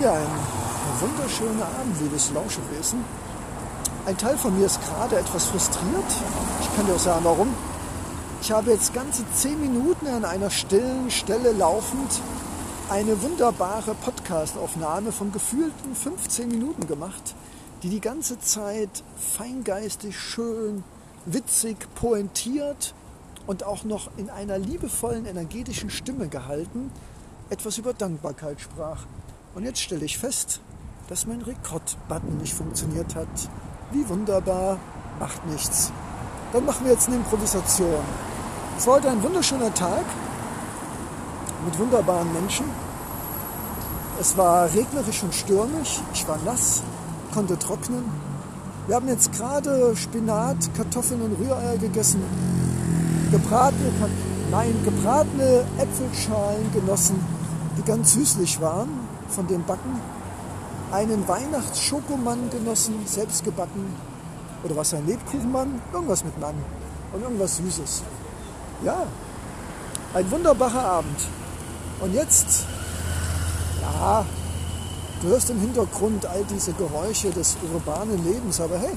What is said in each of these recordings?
Ja, ein wunderschöner Abend, liebes Lauschewesen. Ein Teil von mir ist gerade etwas frustriert. Ich kann dir auch sagen, warum. Ich habe jetzt ganze zehn Minuten an einer stillen Stelle laufend eine wunderbare Podcastaufnahme von gefühlten 15 Minuten gemacht, die die ganze Zeit feingeistig, schön, witzig, pointiert und auch noch in einer liebevollen, energetischen Stimme gehalten etwas über Dankbarkeit sprach. Und jetzt stelle ich fest, dass mein Rekord-Button nicht funktioniert hat. Wie wunderbar, macht nichts. Dann machen wir jetzt eine Improvisation. Es war heute ein wunderschöner Tag mit wunderbaren Menschen. Es war regnerisch und stürmisch. Ich war nass, konnte trocknen. Wir haben jetzt gerade Spinat, Kartoffeln und Rühreier gegessen. Gebratene, nein, gebratene Äpfelschalen genossen, die ganz süßlich waren von dem Backen einen Weihnachtsschokomann genossen, selbst gebacken. Oder was ein Lebkuchenmann? Irgendwas mit Mann. Und irgendwas Süßes. Ja, ein wunderbarer Abend. Und jetzt, ja, du hörst im Hintergrund all diese Geräusche des urbanen Lebens, aber hey,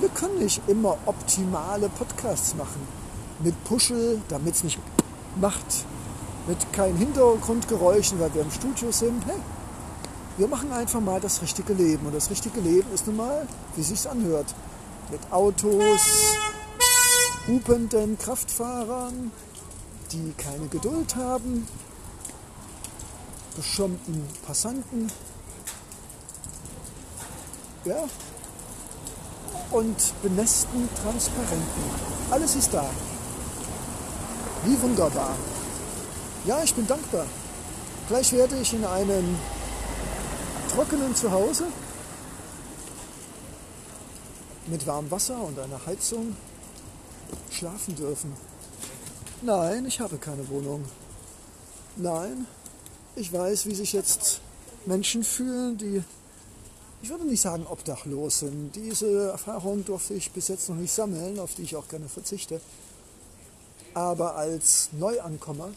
wir können nicht immer optimale Podcasts machen. Mit Puschel, damit es nicht macht. Mit keinen Hintergrundgeräuschen, weil wir im Studio sind. Hey, wir machen einfach mal das richtige Leben. Und das richtige Leben ist nun mal, wie es sich anhört. Mit Autos, hupenden Kraftfahrern, die keine Geduld haben, beschirmten Passanten. Ja, und benässten Transparenten. Alles ist da. Wie wunderbar. Ja, ich bin dankbar. Gleich werde ich in einem trockenen Zuhause mit warmem Wasser und einer Heizung schlafen dürfen. Nein, ich habe keine Wohnung. Nein, ich weiß, wie sich jetzt Menschen fühlen, die, ich würde nicht sagen obdachlos sind. Diese Erfahrung durfte ich bis jetzt noch nicht sammeln, auf die ich auch gerne verzichte. Aber als Neuankommer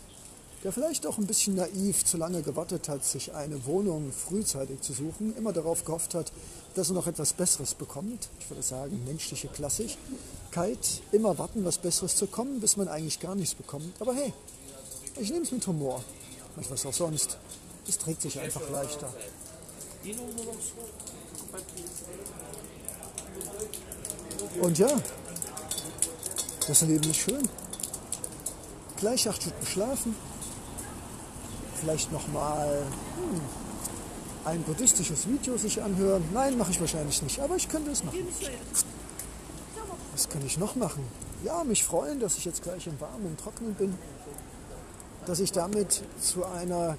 der vielleicht auch ein bisschen naiv zu lange gewartet hat, sich eine Wohnung frühzeitig zu suchen, immer darauf gehofft hat, dass er noch etwas Besseres bekommt. Ich würde sagen, menschliche Klassigkeit, immer warten, was Besseres zu kommen, bis man eigentlich gar nichts bekommt. Aber hey, ich nehme es mit Humor, nicht was auch sonst. Es trägt sich einfach leichter. Und ja, das Leben ist schön. Gleich acht Stunden schlafen, vielleicht nochmal hm, ein buddhistisches Video sich anhören. Nein, mache ich wahrscheinlich nicht, aber ich könnte es machen. Was kann ich noch machen? Ja, mich freuen, dass ich jetzt gleich im Warmen und Trocknen bin. Dass ich damit zu einer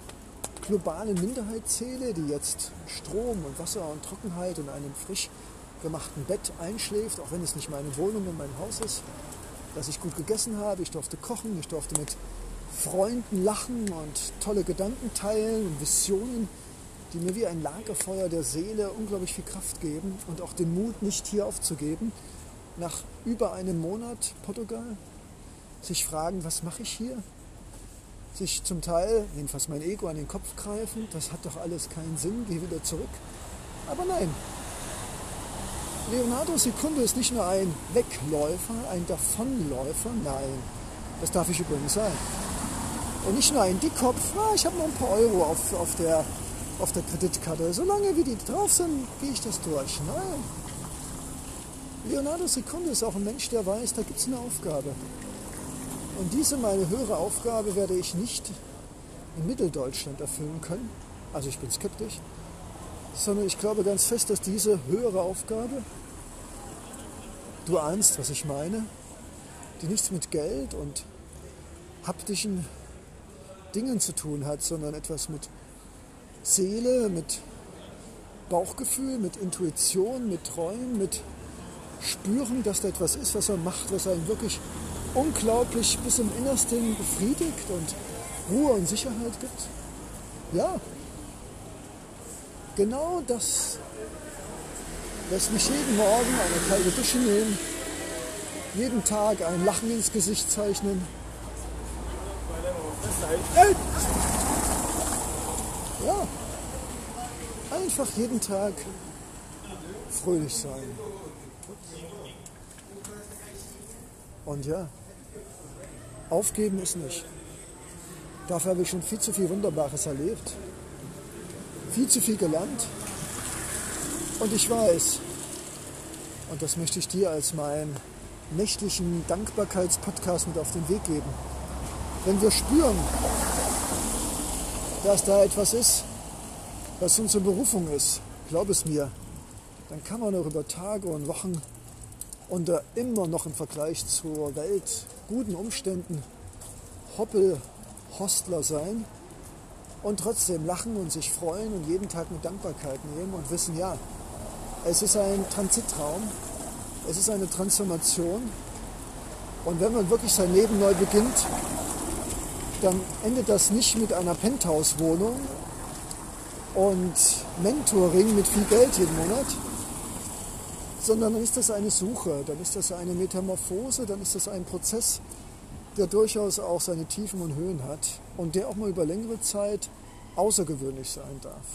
globalen Minderheit zähle, die jetzt Strom und Wasser und Trockenheit und einem frisch gemachten Bett einschläft, auch wenn es nicht meine Wohnung und mein Haus ist. Dass ich gut gegessen habe, ich durfte kochen, ich durfte mit Freunden lachen und tolle Gedanken teilen und Visionen, die mir wie ein Lagerfeuer der Seele unglaublich viel Kraft geben und auch den Mut, nicht hier aufzugeben. Nach über einem Monat Portugal sich fragen, was mache ich hier? Sich zum Teil, jedenfalls mein Ego, an den Kopf greifen, das hat doch alles keinen Sinn, geh wieder zurück. Aber nein, Leonardo Secundo ist nicht nur ein Wegläufer, ein Davonläufer, nein, das darf ich übrigens sein. Und nicht nur ein Dickkopf, ah, ich habe noch ein paar Euro auf, auf, der, auf der Kreditkarte. Solange wie die drauf sind, gehe ich das durch. Nein. Leonardo Sekunde ist auch ein Mensch, der weiß, da gibt es eine Aufgabe. Und diese meine höhere Aufgabe werde ich nicht in Mitteldeutschland erfüllen können. Also ich bin skeptisch. Sondern ich glaube ganz fest, dass diese höhere Aufgabe, du ahnst, was ich meine, die nichts mit Geld und haptischen Dingen zu tun hat, sondern etwas mit Seele, mit Bauchgefühl, mit Intuition, mit Träumen, mit Spüren, dass da etwas ist, was er macht, was einen wirklich unglaublich bis im Innersten befriedigt und Ruhe und Sicherheit gibt. Ja, genau das lässt mich jeden Morgen eine kalte Dusche nehmen, jeden Tag ein Lachen ins Gesicht zeichnen ja. Einfach jeden Tag fröhlich sein. Und ja, aufgeben ist nicht. Dafür habe ich schon viel zu viel Wunderbares erlebt, viel zu viel gelernt. Und ich weiß, und das möchte ich dir als meinen nächtlichen Dankbarkeitspodcast mit auf den Weg geben. Wenn wir spüren, dass da etwas ist, was unsere Berufung ist, glaub es mir, dann kann man auch über Tage und Wochen unter immer noch im Vergleich zur Welt guten Umständen Hoppel, Hostler sein und trotzdem lachen und sich freuen und jeden Tag mit Dankbarkeit nehmen und wissen, ja, es ist ein Transitraum, es ist eine Transformation. Und wenn man wirklich sein Leben neu beginnt, dann endet das nicht mit einer Penthouse-Wohnung und Mentoring mit viel Geld jeden Monat, sondern dann ist das eine Suche, dann ist das eine Metamorphose, dann ist das ein Prozess, der durchaus auch seine Tiefen und Höhen hat und der auch mal über längere Zeit außergewöhnlich sein darf.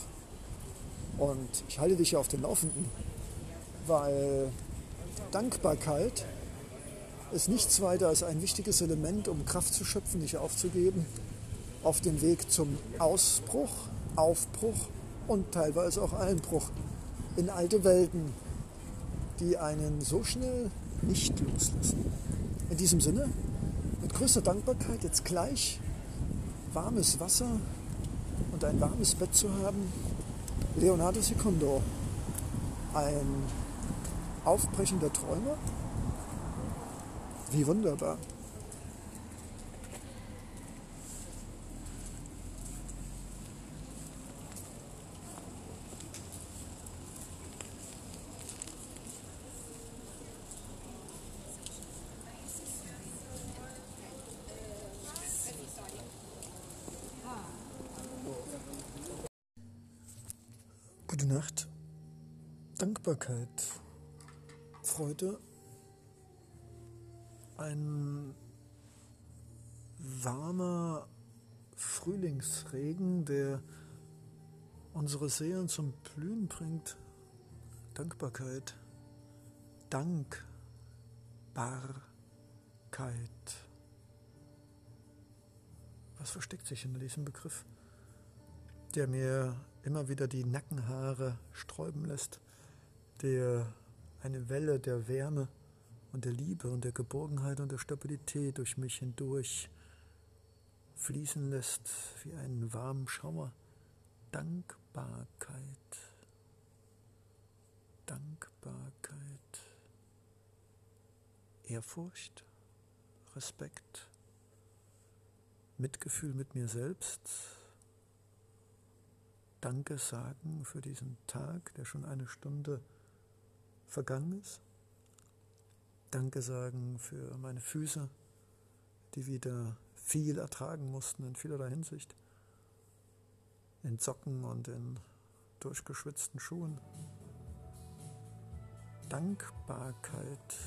Und ich halte dich ja auf den Laufenden, weil Dankbarkeit ist nichts weiter als ein wichtiges Element, um Kraft zu schöpfen, nicht aufzugeben, auf dem Weg zum Ausbruch, Aufbruch und teilweise auch Einbruch in alte Welten, die einen so schnell nicht loslassen. In diesem Sinne, mit größter Dankbarkeit jetzt gleich warmes Wasser und ein warmes Bett zu haben. Leonardo Secundo, ein aufbrechender Träumer. Wie wunderbar. Gute Nacht. Dankbarkeit. Freude. Ein warmer Frühlingsregen, der unsere Seelen zum Blühen bringt. Dankbarkeit. Dankbarkeit. Was versteckt sich in diesem Begriff, der mir immer wieder die Nackenhaare sträuben lässt, der eine Welle der Wärme und der Liebe und der Geborgenheit und der Stabilität durch mich hindurch fließen lässt wie einen warmen Schauer. Dankbarkeit. Dankbarkeit. Ehrfurcht, Respekt, Mitgefühl mit mir selbst, Danke sagen für diesen Tag, der schon eine Stunde vergangen ist. Danke sagen für meine Füße, die wieder viel ertragen mussten in vielerlei Hinsicht. In Socken und in durchgeschwitzten Schuhen. Dankbarkeit.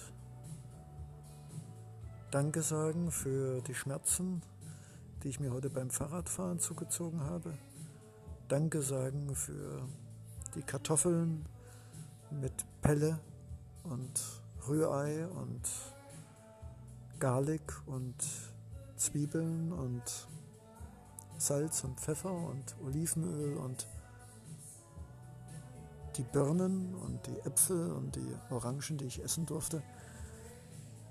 Danke sagen für die Schmerzen, die ich mir heute beim Fahrradfahren zugezogen habe. Danke sagen für die Kartoffeln mit Pelle und Rührei und Garlic und Zwiebeln und Salz und Pfeffer und Olivenöl und die Birnen und die Äpfel und die Orangen, die ich essen durfte,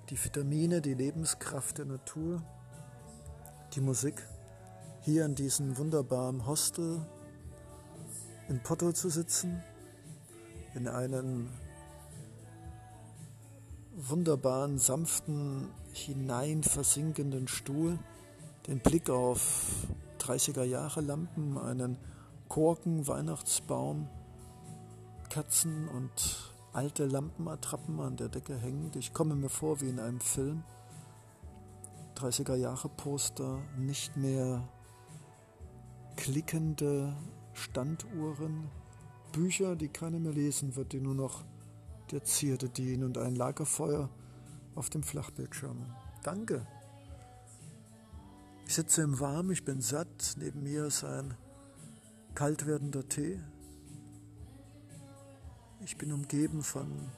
die Vitamine, die Lebenskraft der Natur, die Musik, hier in diesem wunderbaren Hostel in Porto zu sitzen, in einem wunderbaren, sanften, hineinversinkenden Stuhl, den Blick auf 30er Jahre Lampen, einen Korken, Weihnachtsbaum, Katzen und alte Lampenattrappen an der Decke hängend. Ich komme mir vor wie in einem Film. 30er Jahre Poster, nicht mehr klickende Standuhren, Bücher, die keiner mehr lesen wird, die nur noch der Zierde dienen und ein Lagerfeuer auf dem Flachbildschirm. Danke. Ich sitze im Warmen, ich bin satt. Neben mir ist ein kalt werdender Tee. Ich bin umgeben von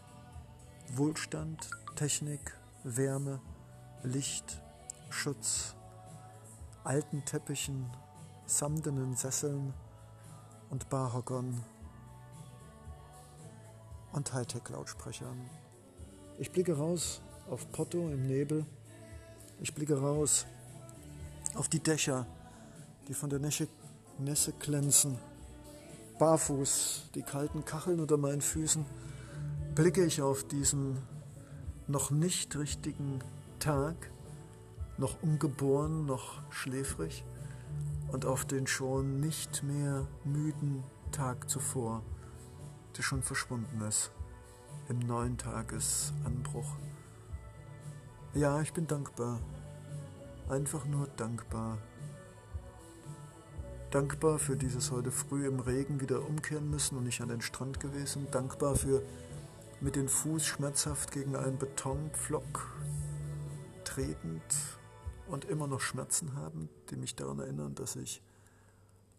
Wohlstand, Technik, Wärme, Licht, Schutz, alten Teppichen, samtenen Sesseln und Barhockern und Hightech-Lautsprechern. Ich blicke raus auf Porto im Nebel. Ich blicke raus auf die Dächer, die von der Nässe, Nässe glänzen. Barfuß, die kalten Kacheln unter meinen Füßen, blicke ich auf diesen noch nicht richtigen Tag, noch ungeboren, noch schläfrig und auf den schon nicht mehr müden Tag zuvor, der schon verschwunden ist im neuen Tagesanbruch. Ja, ich bin dankbar, einfach nur dankbar. Dankbar für dieses heute früh im Regen wieder umkehren müssen und nicht an den Strand gewesen. Dankbar für mit den Fuß schmerzhaft gegen einen Betonpflock tretend und immer noch Schmerzen haben, die mich daran erinnern, dass ich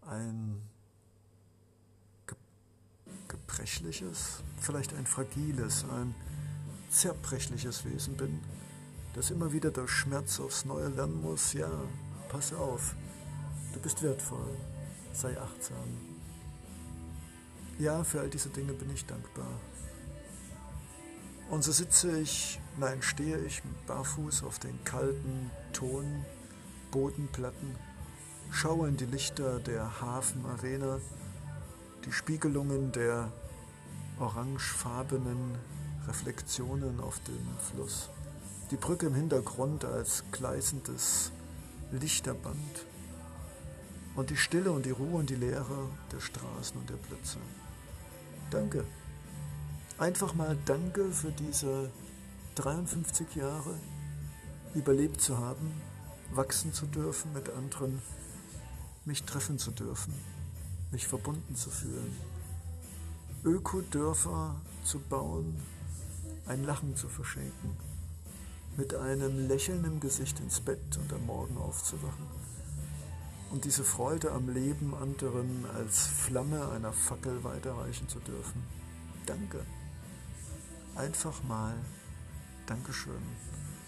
ein gebrechliches, vielleicht ein fragiles, ein zerbrechliches Wesen bin, das immer wieder durch Schmerz aufs Neue lernen muss, ja, pass auf, du bist wertvoll, sei achtsam. Ja, für all diese Dinge bin ich dankbar. Und so sitze ich, nein, stehe ich barfuß auf den kalten Tonbodenplatten, schaue in die Lichter der Hafenarena, die Spiegelungen der orangefarbenen Reflexionen auf dem Fluss, die Brücke im Hintergrund als gleißendes Lichterband und die Stille und die Ruhe und die Leere der Straßen und der Plätze. Danke. Einfach mal danke für diese 53 Jahre überlebt zu haben, wachsen zu dürfen mit anderen, mich treffen zu dürfen, mich verbunden zu fühlen, Ökodörfer zu bauen, ein Lachen zu verschenken, mit einem Lächeln im Gesicht ins Bett und am Morgen aufzuwachen und diese Freude am Leben anderen als Flamme einer Fackel weiterreichen zu dürfen. Danke. Einfach mal Dankeschön.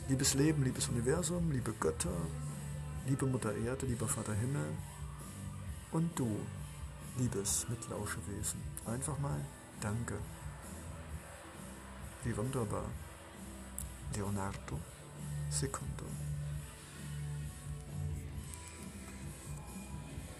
Liebes Leben, liebes Universum, liebe Götter, liebe Mutter Erde, lieber Vater Himmel und du, liebes Mitlauschewesen. Einfach mal Danke. Wie wunderbar. Leonardo Secondo.